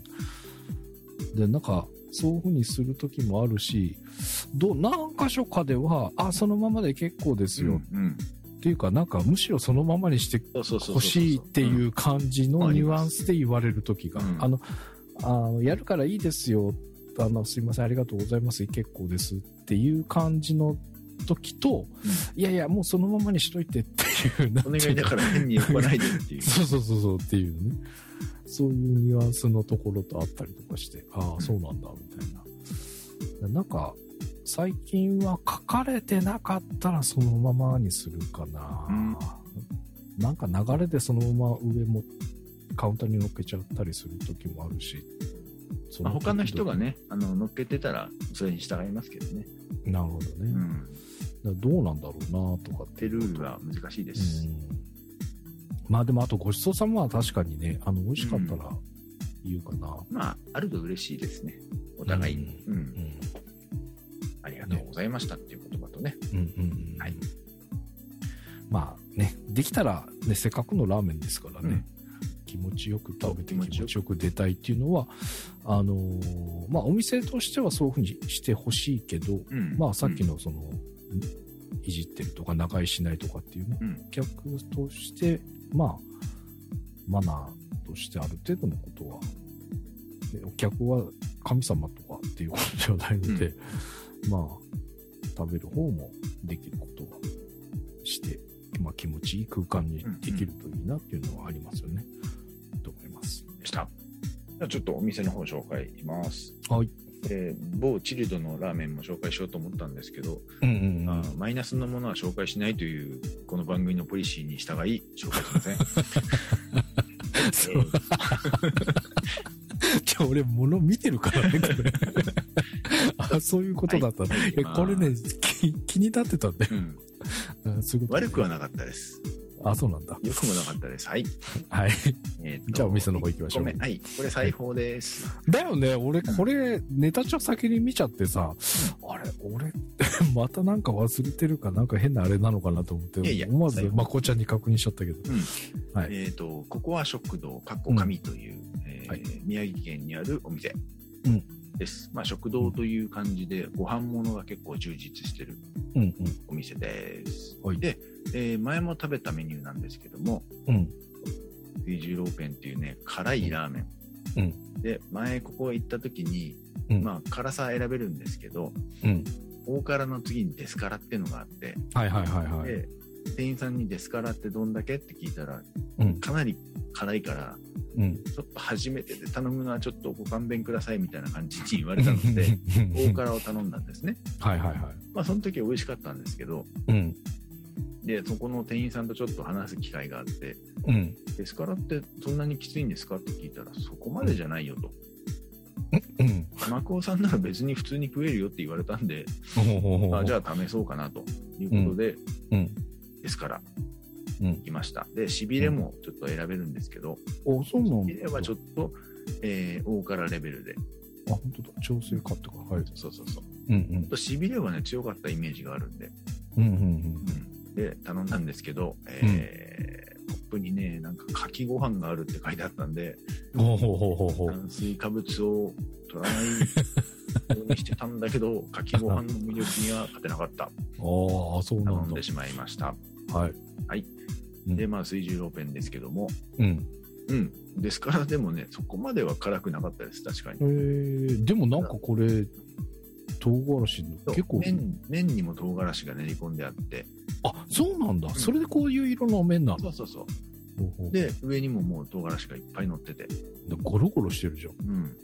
で、なんか、そういう風にする時もあるし、ど、何箇所かでは、あ、そのままで結構ですよ。うんうんっていうか、なんか、むしろそのままにしてそうそうそうそう欲しいっていんう感じのニュアンスで言われる時が、うんあの、あのやるからいいですよ。あの、すいません、ありがとうございます。結構です。っていう感じの時と、いやいや、もうそのままにしといてっていう、お願いだから変に呼ばないでっていう。<laughs> そうそうそうそうっていうね。そういうニュアンスのところとあったりとかして、ああ、そうなんだ、みたいな。なんか、最近は書かれてなかったらそのままにするかな。うんなんか流れでそのまま上もカウンターに乗っけちゃったりする時もあるし。そまあ、他の人がね。ね、あの乗っけてたらそれに従いますけどね。なるほどね。うん。らどうなんだろうなとかっってルールは難しいです。うんまあでもあとごちそうさまは確かにね、あの、美味しかったら言うかな。まあ、あると嬉しいですね。お互いに。うん。うん。ありがとうございましたっていう言葉とね。うんうんうん。はい。まあね、できたら、ね、せっかくのラーメンですからね、うん気持ちよく食べて気気持ちよく出たいっていうのは、あのーまあお店としてはそういうふうにしてほしいけど、うんまあさっきのその、いじってるとか長居しないとかっていうね、うん客として、まあ、マナーとしてある程度のことは、ねお客は神様とかっていうことではないので、まあ、食べる方もできることはして、まあ気持ちいい空間にできるといいなっていうのはありますよね。と思います。でした。じゃあちょっとお店の方紹介します。はい。えー某チルドのラーメンも紹介しようと思ったんですけど、うんうんあ、マイナスのものは紹介しないというこの番組のポリシーに従い紹介しません。<laughs> そう <laughs> じゃあ俺物見てるからね、これ。<laughs> あ、そういうことだったんだ。はいいや、これね、気気になってたんだよ。うん、あそういうことね悪くはなかったです。あ、そうなんだ。良くもなかったです。はい。<laughs> はい。えじゃあお店の方行きましょうはい。これ裁縫です。だよね、俺、これ、ネタ帳先に見ちゃってさ、あれ、俺、<laughs> またなんか忘れてるかなんか変なあれなのかなと思って、いやいや思わずまこちゃんに確認しちゃったけど。はい。えっ、と、ここは食堂、かっこ神という、えーはい宮城県にあるお店うんです。まあ、食堂という感じで、ご飯物が結構充実してるうんうん。お店です。はいで、えー前も食べたメニューなんですけども、うん。水十郎ペンっていうね、辛いラーメン。うんで、前ここ行った時に、うんまあ、辛さ選べるんですけど、うん。大辛の次にデス辛っていうのがあって、はいはいはいはい。で、店員さんにデス辛ってどんだけって聞いたら、うん。かなり辛いから、うん。ちょっと初めてで頼むのはちょっとご勘弁くださいみたいな感じに言われたので、大辛を頼んだんですね。はいはいはい。まあ、その時は美味しかったんですけど、うん。で、そこの店員さんとちょっと話す機会があって、うん。デス辛ってそんなにきついんですか？って聞いたら、そこまでじゃないよと。うん。マクオさんなら別に普通に食えるよって言われたんで、あじゃあ試そうかなということで、うん。デス辛うん行きました。で、しびれもちょっと選べるんですけど、お、そうなんだ。しびれはちょっと、えー大辛レベルで、あ、本当だ。調整かってか。はい。そうそうそう。うんうんしびれはね、強かったイメージがあるんで、うんうんうん、で、頼んだんですけど、えーポップにね、なんかかきご飯があるって書いてあったんで、うん。ほうほうほうほうほう。炭水化物を取らないようにしてたんだけど、かきご飯の魅力には勝てなかった。<laughs> ああ、そうなんだ頼んで。しまいました。はい。はい。うんで、まあ、水十郎ペンですけども、うん。うん。ですからでもね、そこまでは辛くなかったです、確かに。えー、でもなんかこれ、唐辛子の結構、麺麺にも唐辛子が練り込んであって、あ、そうなんだ。んそれでこういう色の麺なのそうそうそう。ほうほうで、上にももう唐辛子がいっぱい乗ってて。でゴロゴロしてるじゃん。うん。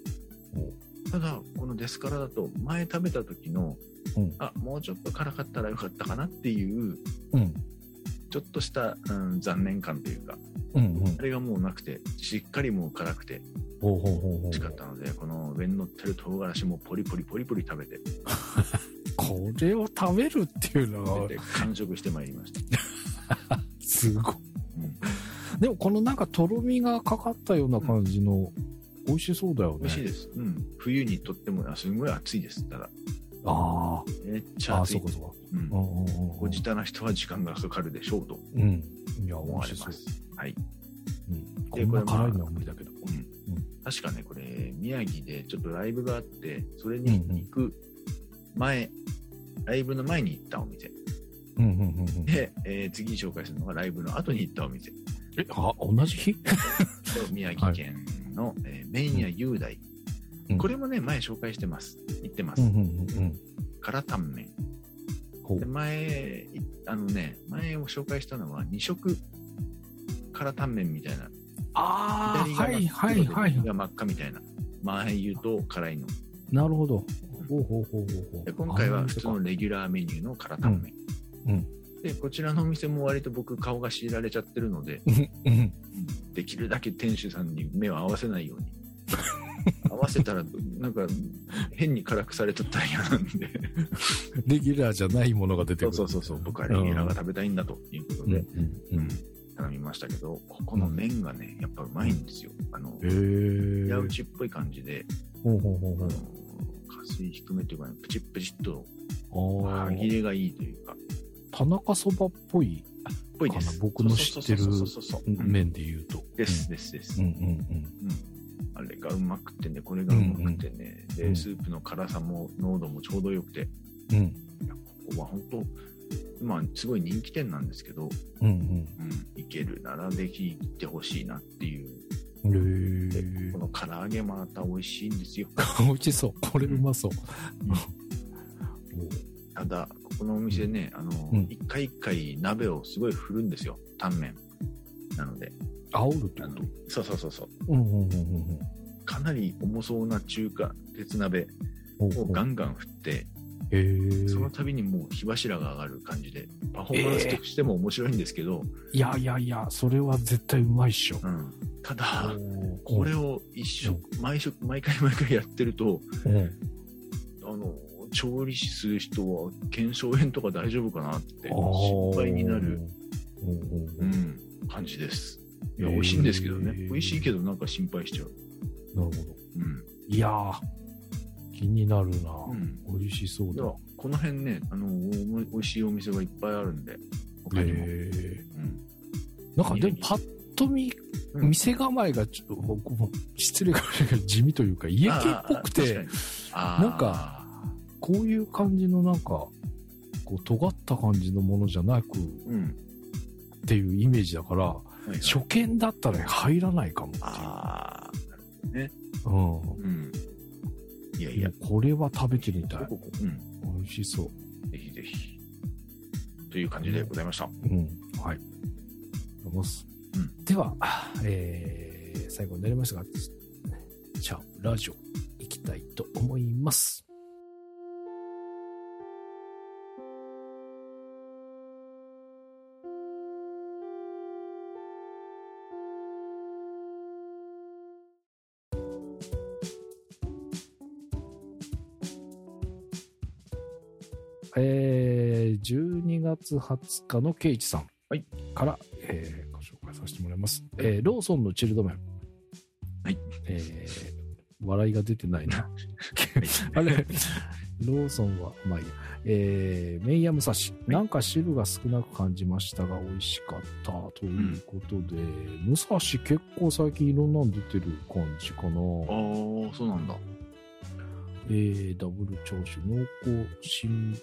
ただ、このデスカラだと、前食べた時の、うんあ、もうちょっと辛かったらよかったかなっていう、うん。ちょっとした、うん、残念感というか、うんうんあ。れがもうなくて、しっかりもう辛くて美味しかったので、この上に乗ってる唐辛子もポリポリポリポリ食べて、<laughs> これを食べるっていうのは食べて完食してまいりました。<laughs> すごい。うん、でもこのなんかとろみがかかったような感じの、美味しそうだよね。美味しいです。うん。冬にとっても、あすごい暑いです。ただ、あめっちあ。ああ、ゃ暑いそう。かそうか。うんうんうんうんご自他な人は時間がかかるでしょうとうん。いや、思。われます。はい。うん。こでこれまあ辛いのは無理だけど。確かね、これ、宮城でちょっとライブがあって、それに行く前、ライブの前に行ったお店。うんうんうんうん。で、えー次に紹介するのがライブの後に行ったお店。え、あ、同じ日？<laughs> 宮城県の、えー麺屋雄大、うんこれもね、前紹介してます。行ってます。うんうんうんうん。辛タンメン。で。前、いあのね、前を紹介したのは二色辛タンメンみたいな。ああ、はいはいはい右。が真っ赤みたいな。前言うと辛いの。なるほど。ほうほうほうほうほう。で今回は普通のあレギュラーメニューの辛タンメン。うんうんで、こちらのお店も割と僕顔が強いられちゃってるので、できるだけ店主さんに目を合わせないように。<laughs> 合わせたら、なんか変に辛くされちゃったら嫌なんで。レギュラーじゃないものが出てくる。そうそうそうそう、僕はレギュラーが食べたいんだということで、うんうんうん。頼みましたけど、ここの麺がね、やっぱうまいんですよ。あの、へえ。矢打ちっぽい感じで、ほうほうほうほう加水低めというかね、プチップチッとあ歯切れがいいというか、あ、田中そばっぽいぽいです。僕の知ってるそうそうそうそうそううん麺で言うと。です、です、ですうん。うんうんあれがうまくてね、これがうまくてね、で、うんスープの辛さも濃度もちょうどよくて、うん。ここは本当、まあ、すごい人気店なんですけど、うんうん、行けるならぜひ行ってほしいなっていう。うん。でへえこ。の唐揚げまた美味しいんですよ。<laughs> 美味しそう。これうまそう。ただ、ここのお店ね、あのうん、一回一回鍋をすごい振るんですよ。タンメン。なので、煽るってこと？そうそうそうそう。うんうんうんうんかなり重そうな中華、鉄鍋うん。をガンガン振って。その度にもう火柱が上がる感じで、パフォーマンスとしても面白いんですけど、いやいやいや、それは絶対うまいっしょ。うん、ただ、ここれを一食、毎食、毎回毎回やってると、うん。あの、調理師する人は、腱鞘炎とか大丈夫かなって心配になる、。うん、感じです。いや、美味しいんですけどね。美味しいけどなんか心配しちゃう。なるほど。うん。いやー、気になるな、うん美味しそうだ。この辺ね、あの、お美味しいお店がいっぱいあるんで、他にも。へえ。うんなんかでもパッと見、うん店構えがちょっと、もう失礼かもしれないけど地味というか、家系っぽくてなんかこういう感じのなんか、こう、尖った感じのものじゃなくうん。っていうイメージだから、はいはい初見だったら入らないかもっていう。ああ、なるほどね。うん。うん。いやいや、これは食べてみたい。ここうん。美味しそう。ぜひぜひ。という感じでございました。うん。はい。あります。うんでは、えー、最後になりましたが、じゃあ、ラジオ行きたいと思います。月20日のケイチさんはいから、えーご紹介させてもらいます。えーローソンのチルド麺。はい。えー笑いが出てないな。<laughs> あれ、ローソンは、まあいいや。えー、メイヤムサシ。なんか汁が少なく感じましたが、美味しかった。ということで、武蔵結構最近いろんなの出てる感じかな。ああ、そうなんだ。えー、ダブルチャーシュー、濃厚真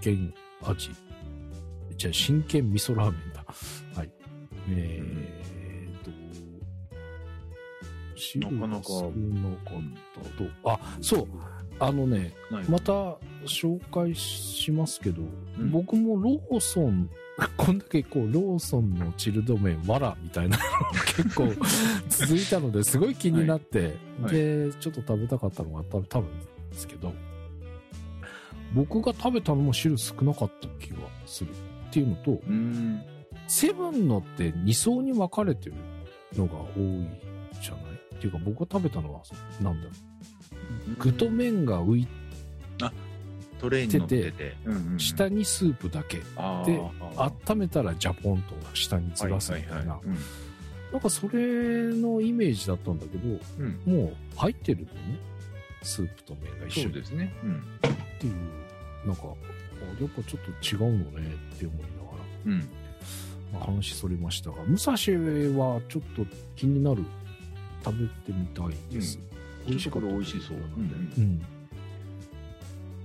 剣味。じゃあ、真剣味噌ラーメンだ。はい。えーと、汁なかなか少なかったと。あ、そう。あのね、また紹介しますけど、うん僕もローソン、<laughs> こんだけこう、ローソンのチルド麺、わらみたいなのが <laughs> 結構続いたのですごい気になって、はいで、ちょっと食べたかったのが多分多分ですけど、僕が食べたのも汁少なかった気がするっていうのと。セブンのって2層に分かれてるのが多いじゃない？っていうか僕が食べたのは、なんだろう。具と麺が浮いトレイに乗ってて、下にスープだけ。で温めたらジャポンと下にずらすみたいな。うんなんかそれのイメージだったんだけど、うんもう入ってるのね。スープと麺が一緒にっそうですね。うん。ていう、なんか、あやっぱちょっと違うのねって思いながら。うん。まあ、話それましたが、武蔵はちょっと気になる、食べてみたいです。美味しこれ美味しそう。なうんのでうん。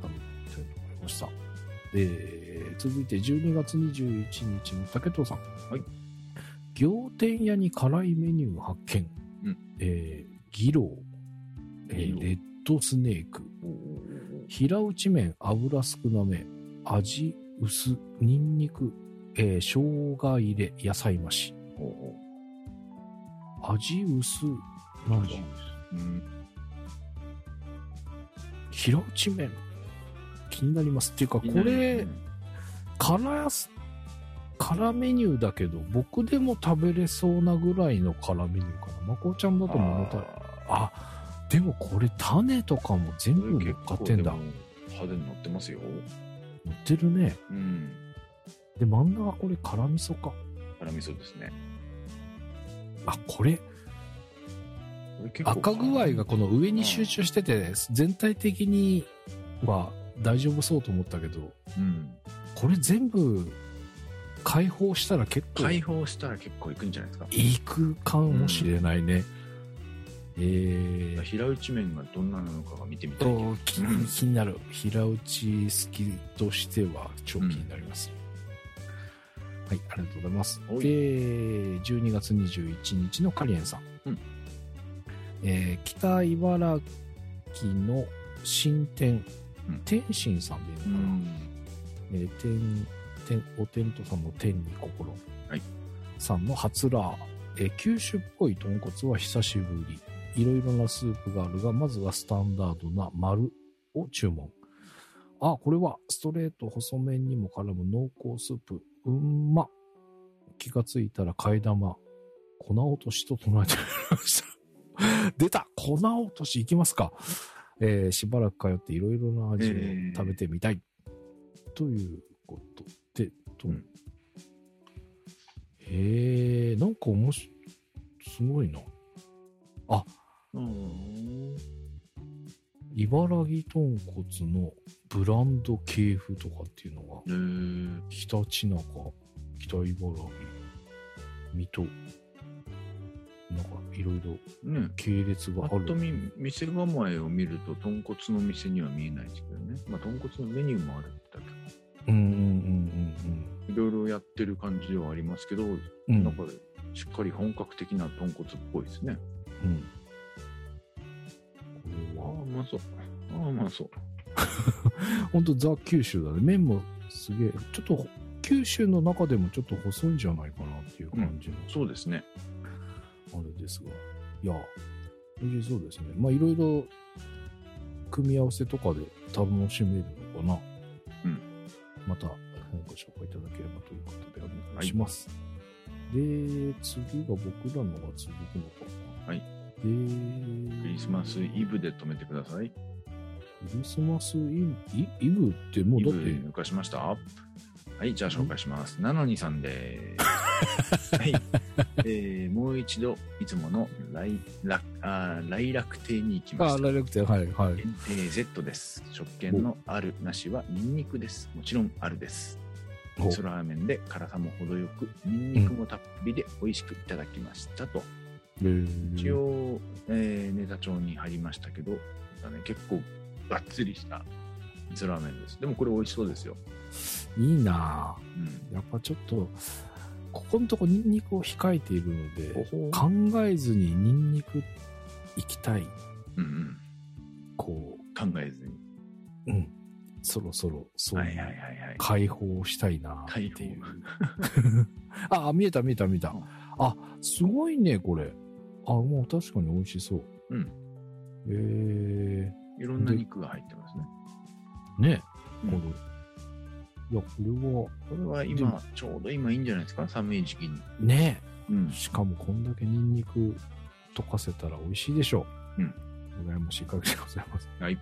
食べたいと思いました。で、続いて12月21日の竹藤さん。はい。仰天屋に辛いメニュー発見。うんえー、ギロー、えーギローレッドスネーク、平打ち麺油少なめ、味薄、ニンニク、えー、生姜入れ、野菜増し。味薄、なんだうん。平打ち麺。気になります。っていうか、こうれん、辛やす、辛メニューだけど、僕でも食べれそうなぐらいの辛メニューかな。まこちゃんだと物足りああ、でもこれ種とかも全ー部乗っかってんだ。派手に乗ってますよ。乗ってるね。うん。で、真ん中これ辛味噌か。辛味噌ですね。あ、これ、赤具合がこの上に集中してて、全体的には大丈夫そうと思ったけど、うん。これ全部解放したら結構解放したら結構いくんじゃないですか。いくかもしれないね。えー、平打ち麺がどんななのかが見てみたい <laughs> 気になる。平打ち好きとしては超気になります、はいありがとうございます。はい。で12月21日のカリエンさん、うん。えー北茨城の新店、うん。天心さんでいいのかな、うん。えー、天天お天道さんの天に心、はい。さんの初ラー、えー九州っぽい豚骨は久しぶりいろいろなスープがあるがまずはスタンダードな丸を注文。あこれはストレート細麺にも絡む濃厚スープ。うんま。気がついたら替え玉。粉落としと唱えてました。<laughs> 出た。粉落としいきますか。えーしばらく通っていろいろな味を食べてみたい、ということで、と。うん。へえ、なんか面白い、すごいな。うん。茨城豚骨のブランド系譜とかっていうのが、えー、ひたちなか、北茨城、水戸、なんかいろいろね。系列がある。ぱっと見、店構えを見ると、豚骨の店には見えないですけどね。まあ、豚骨のメニューもあるんだけうんうんうんど、いろいろやってる感じではありますけど、うんうん。うんなんかしっかり本格的な豚骨っぽいですね。うん。まそう。ああ、うまそう。ほんとザ・九州だね。麺もすげえ、ちょっと九州の中でもちょっと細いんじゃないかなっていう感じの、そうですね。あれですが。いや、美味しそうですね。まあいろいろ組み合わせとかで楽しめるのかな。うん。またご紹介いただければということでお願いします。で、次が僕らのが続くのかな。はい。で、クリスマスイブで止めてください。クリスマスイブ、イイブってもうイだって、ブ抜かしましたはい、じゃあ紹介します。ナノニさんです。はい。<laughs> えー、もう一度、いつもの来楽あー来楽亭に行きまあ、した。ライラクテはい、はい。限定 Z です。食券のあるなしはニンニクです。もちろんあるです。お味噌ラーメンで辛さも程よく、ニンニクもたっぷりで美味しくいただきましたと。えー一応、えーネタ帳に入りましたけど、ね、結構がっつりした味噌ラーメンです。でもこれ美味しそうですよ。いいなうん。ぁやっぱちょっと、ここのとこニンニクを控えているので、考えずにニンニク行きたい、うんうん。こ考えずに。う、うん、そろそろそうはいいうはいはいはい。解放したいなって解いう放。<laughs> あ、見えた見えた見えたうん。あ、すごいね、これ。あ、もう確かに美味しそう。うん。えいろんな肉が入ってますね。ー、ね、うんこれ。いや、これは、これはで今、ちょうど今いいんじゃないですか？寒い時期に。ね、うん。しかもこんだけニンニク溶かせたら美味しいでしょう。うん。羨ましい限りでございます。はい。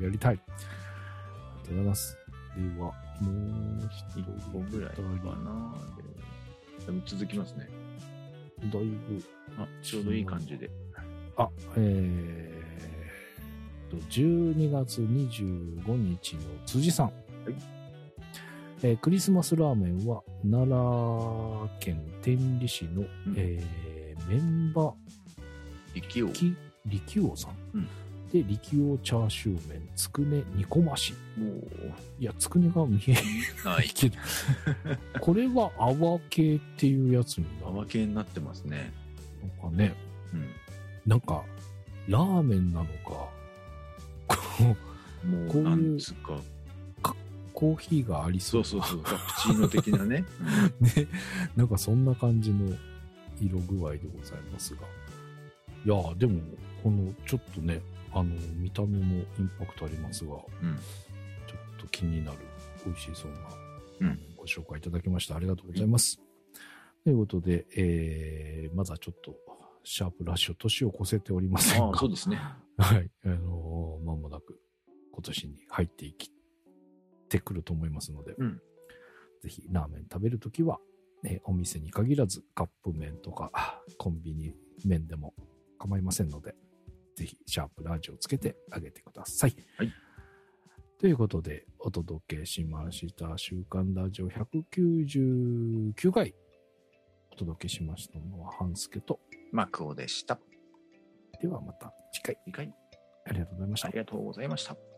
やりたい。ありがとうございます。では、もう一一個ぐらいかな。続きますね。だいぶ、あ、ちょうどいい感じで。あ、えーと、12月25日の辻さん。えークリスマスラーメンは奈良県天理市の、んえーメンバ息を。き力王さん。うんで、力王チャーシュー麺、つくね煮込まし。もう、いや、つくねが見えはい。な <laughs> いけど。これは泡系っていうやつになる泡系になってますね。のかね。うん。なんか、ラーメンなのか、こうもう、こういうなんつうか、コーヒーがありそそううそうそう、カプチーノ的なね。<laughs> ね、なんかそんな感じの色具合でございますが。いやーでも、このちょっとね、あの、見た目もインパクトありますが、うんちょっと気になる、美味しそうな、うんご紹介いただきましてありがとうございます。ということで、えー、まずはちょっと、シャープラッシュ、年を越せておりませんが、ああ、そうですね。<laughs> はい。あのー、間もなく今年に入っていきてくると思いますので、うんぜひラーメン食べるときは、ね、お店に限らずカップ麺とかコンビニ麺でも構いませんので、ぜひシャープラジオをつけてあげてください。はい。ということで、お届けしました週刊ラジオ199回お届けしましたのは半助と、マクオでした。ではまた次回次回、ありがとうございましたあり。がとうございました。